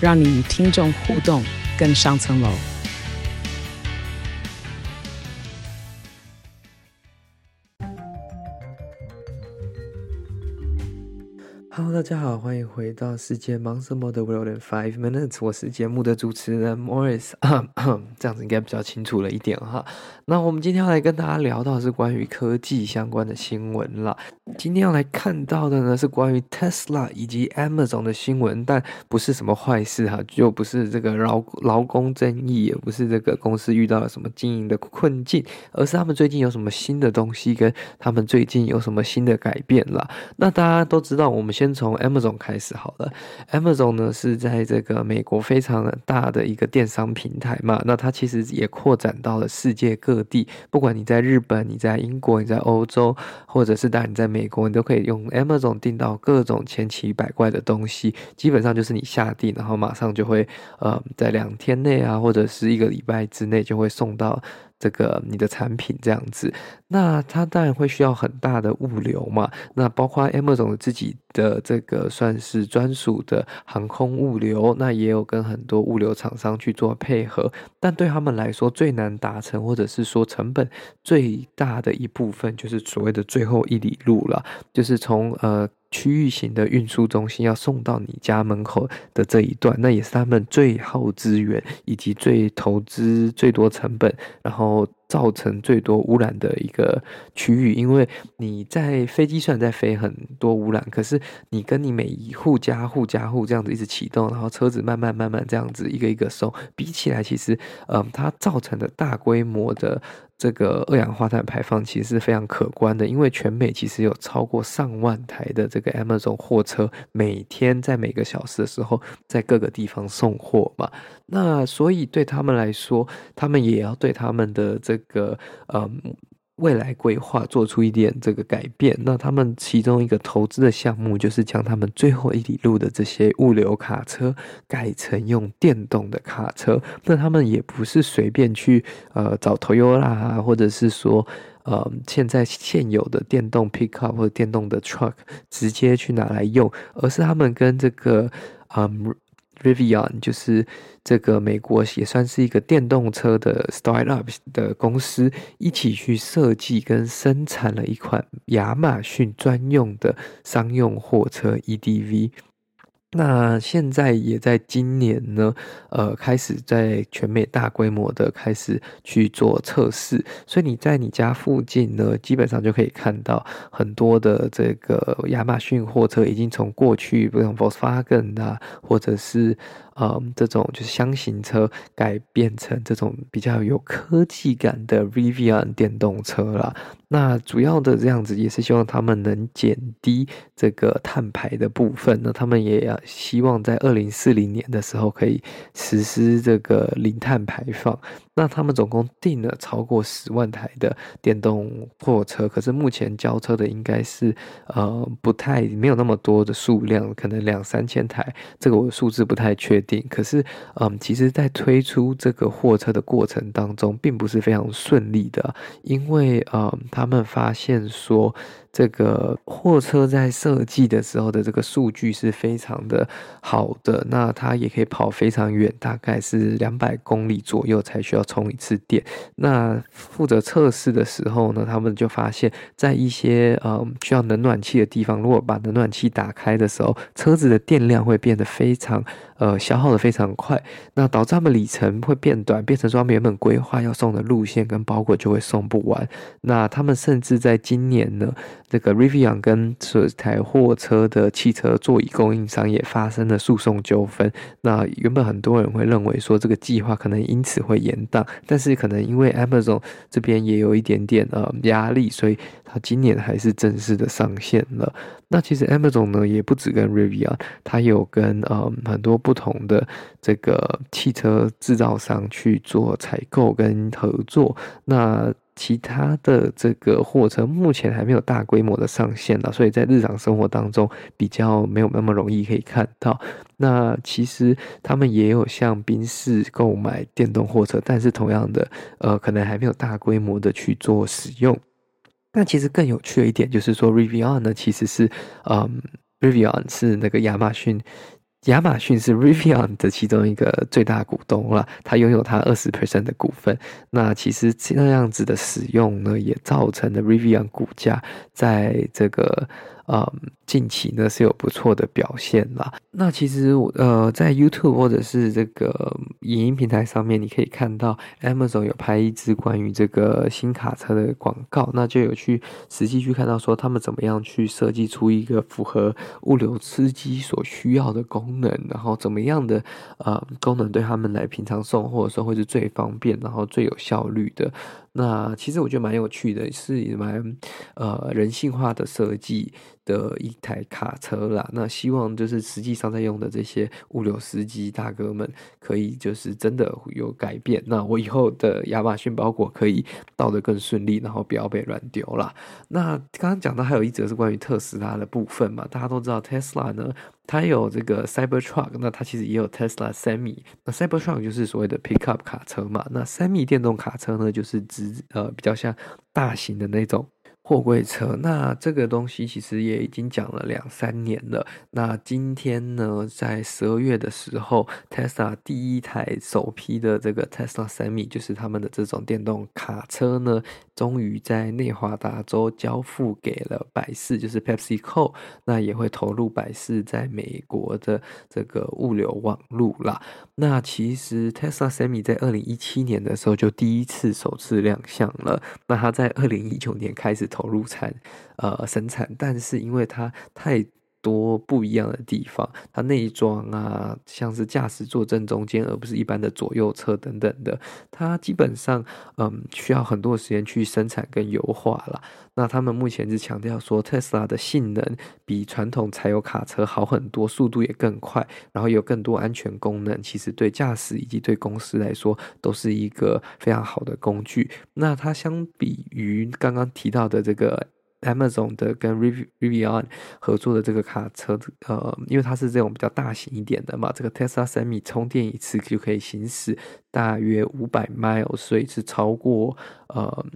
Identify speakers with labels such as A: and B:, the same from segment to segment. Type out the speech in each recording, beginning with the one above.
A: 让你与听众互动更上层
B: 楼。大家好，欢迎回到世界忙什么的 World in Five Minutes，我是节目的主持人 Morris，这样子应该比较清楚了一点哈。那我们今天要来跟大家聊到是关于科技相关的新闻啦。今天要来看到的呢是关于 Tesla 以及 Amazon 的新闻，但不是什么坏事哈，就不是这个劳劳工争议，也不是这个公司遇到了什么经营的困境，而是他们最近有什么新的东西，跟他们最近有什么新的改变了。那大家都知道，我们先。从从 Amazon 开始好了。Amazon 呢是在这个美国非常大的一个电商平台嘛，那它其实也扩展到了世界各地。不管你在日本、你在英国、你在欧洲，或者是当然你在美国，你都可以用 Amazon 订到各种千奇百怪的东西。基本上就是你下订，然后马上就会呃在两天内啊，或者是一个礼拜之内就会送到。这个你的产品这样子，那它当然会需要很大的物流嘛。那包括 Amazon 自己的这个算是专属的航空物流，那也有跟很多物流厂商去做配合。但对他们来说，最难达成或者是说成本最大的一部分，就是所谓的最后一里路了，就是从呃。区域型的运输中心要送到你家门口的这一段，那也是他们最耗资源以及最投资最多成本，然后造成最多污染的一个区域。因为你在飞机虽然在飞很多污染，可是你跟你每一户家户家户这样子一直启动，然后车子慢慢慢慢这样子一个一个收，比起来，其实嗯，它造成的大规模的。这个二氧化碳排放其实是非常可观的，因为全美其实有超过上万台的这个 Amazon 货车，每天在每个小时的时候在各个地方送货嘛。那所以对他们来说，他们也要对他们的这个嗯。未来规划做出一点这个改变，那他们其中一个投资的项目就是将他们最后一里路的这些物流卡车改成用电动的卡车。那他们也不是随便去呃找 Toyota，或者是说呃现在现有的电动 pickup 或者电动的 truck 直接去拿来用，而是他们跟这个嗯。Rivian 就是这个美国也算是一个电动车的 startup 的公司，一起去设计跟生产了一款亚马逊专用的商用货车 EDV。那现在也在今年呢，呃，开始在全美大规模的开始去做测试，所以你在你家附近呢，基本上就可以看到很多的这个亚马逊货车已经从过去，比如 Volkswagen 啊，或者是。嗯，这种就是厢型车改变成这种比较有科技感的 Rivian 电动车啦。那主要的这样子也是希望他们能减低这个碳排的部分。那他们也要希望在二零四零年的时候可以实施这个零碳排放。那他们总共订了超过十万台的电动货车，可是目前交车的应该是呃不太没有那么多的数量，可能两三千台，这个我数字不太确定。可是嗯，其实，在推出这个货车的过程当中，并不是非常顺利的，因为嗯，他们发现说。这个货车在设计的时候的这个数据是非常的好的，那它也可以跑非常远，大概是两百公里左右才需要充一次电。那负责测试的时候呢，他们就发现，在一些呃需要冷暖气的地方，如果把冷暖气打开的时候，车子的电量会变得非常呃消耗的非常快，那导致他们里程会变短，变成说他们原本规划要送的路线跟包裹就会送不完。那他们甚至在今年呢。这个 Rivian 跟这台货车的汽车座椅供应商也发生了诉讼纠纷。那原本很多人会认为说这个计划可能因此会延宕，但是可能因为 Amazon 这边也有一点点呃压力，所以它今年还是正式的上线了。那其实 Amazon 呢也不止跟 Rivian，它有跟呃很多不同的这个汽车制造商去做采购跟合作。那其他的这个货车目前还没有大规模的上线了，所以在日常生活当中比较没有那么容易可以看到。那其实他们也有向宾士购买电动货车，但是同样的，呃，可能还没有大规模的去做使用。那其实更有趣的一点就是说，Rivian 呢其实是，嗯，Rivian 是那个亚马逊。亚马逊是 Rivian 的其中一个最大股东了，他拥有他二十 percent 的股份。那其实这样子的使用呢，也造成了 Rivian 股价在这个。嗯，近期呢是有不错的表现啦。那其实呃，在 YouTube 或者是这个影音平台上面，你可以看到 Amazon 有拍一支关于这个新卡车的广告，那就有去实际去看到说他们怎么样去设计出一个符合物流司机所需要的功能，然后怎么样的呃功能对他们来平常送货的时候会是最方便，然后最有效率的。那其实我觉得蛮有趣的，是蛮呃人性化的设计的一台卡车啦。那希望就是实际上在用的这些物流司机大哥们，可以就是真的有改变。那我以后的亚马逊包裹可以到得更顺利，然后不要被乱丢啦。那刚刚讲到还有一则是关于特斯拉的部分嘛，大家都知道特斯拉呢。它有这个 Cybertruck，那它其实也有 Tesla Semi。那 Cybertruck 就是所谓的 pickup 卡车嘛，那 Semi 电动卡车呢，就是指呃比较像大型的那种。货柜车，那这个东西其实也已经讲了两三年了。那今天呢，在十二月的时候，Tesla 第一台首批的这个 Tesla Semi，就是他们的这种电动卡车呢，终于在内华达州交付给了百事，就是 PepsiCo。那也会投入百事在美国的这个物流网路啦。那其实 Tesla Semi 在二零一七年的时候就第一次首次亮相了。那它在二零一九年开始投投入产，呃，生产，但是因为它太多不一样的地方，它内装啊，像是驾驶座正中间，而不是一般的左右侧等等的，它基本上嗯需要很多时间去生产跟优化了。那他们目前是强调说，特斯拉的性能比传统柴油卡车好很多，速度也更快，然后有更多安全功能，其实对驾驶以及对公司来说都是一个非常好的工具。那它相比于刚刚提到的这个。Amazon 的跟 Rivian 合作的这个卡车，呃，因为它是这种比较大型一点的嘛，这个 Tesla Semi 充电一次就可以行驶大约五百 mile，所以是超过呃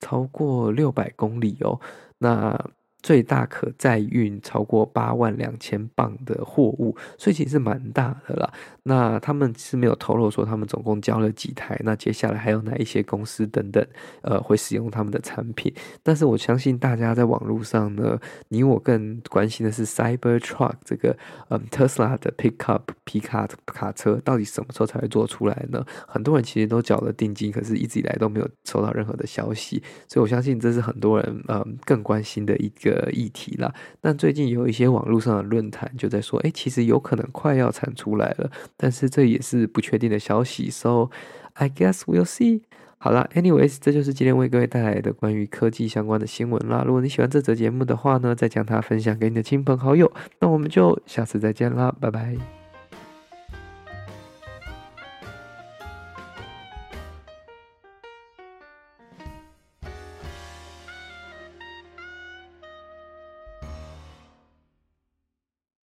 B: 超过六百公里哦。那最大可载运超过八万两千磅的货物，所以其实是蛮大的啦。那他们是没有透露说他们总共交了几台，那接下来还有哪一些公司等等，呃，会使用他们的产品。但是我相信大家在网络上呢，你我更关心的是 Cybertruck 这个，嗯，特斯拉的 Pickup 皮卡卡车到底什么时候才会做出来呢？很多人其实都缴了定金，可是一直以来都没有收到任何的消息，所以我相信这是很多人嗯更关心的一个。的议题啦，但最近有一些网络上的论坛就在说，哎、其实有可能快要产出来了，但是这也是不确定的消息，so I guess we'll see。好啦，anyways，这就是今天为各位带来的关于科技相关的新闻啦。如果你喜欢这则节目的话呢，再将它分享给你的亲朋好友，那我们就下次再见啦，拜拜。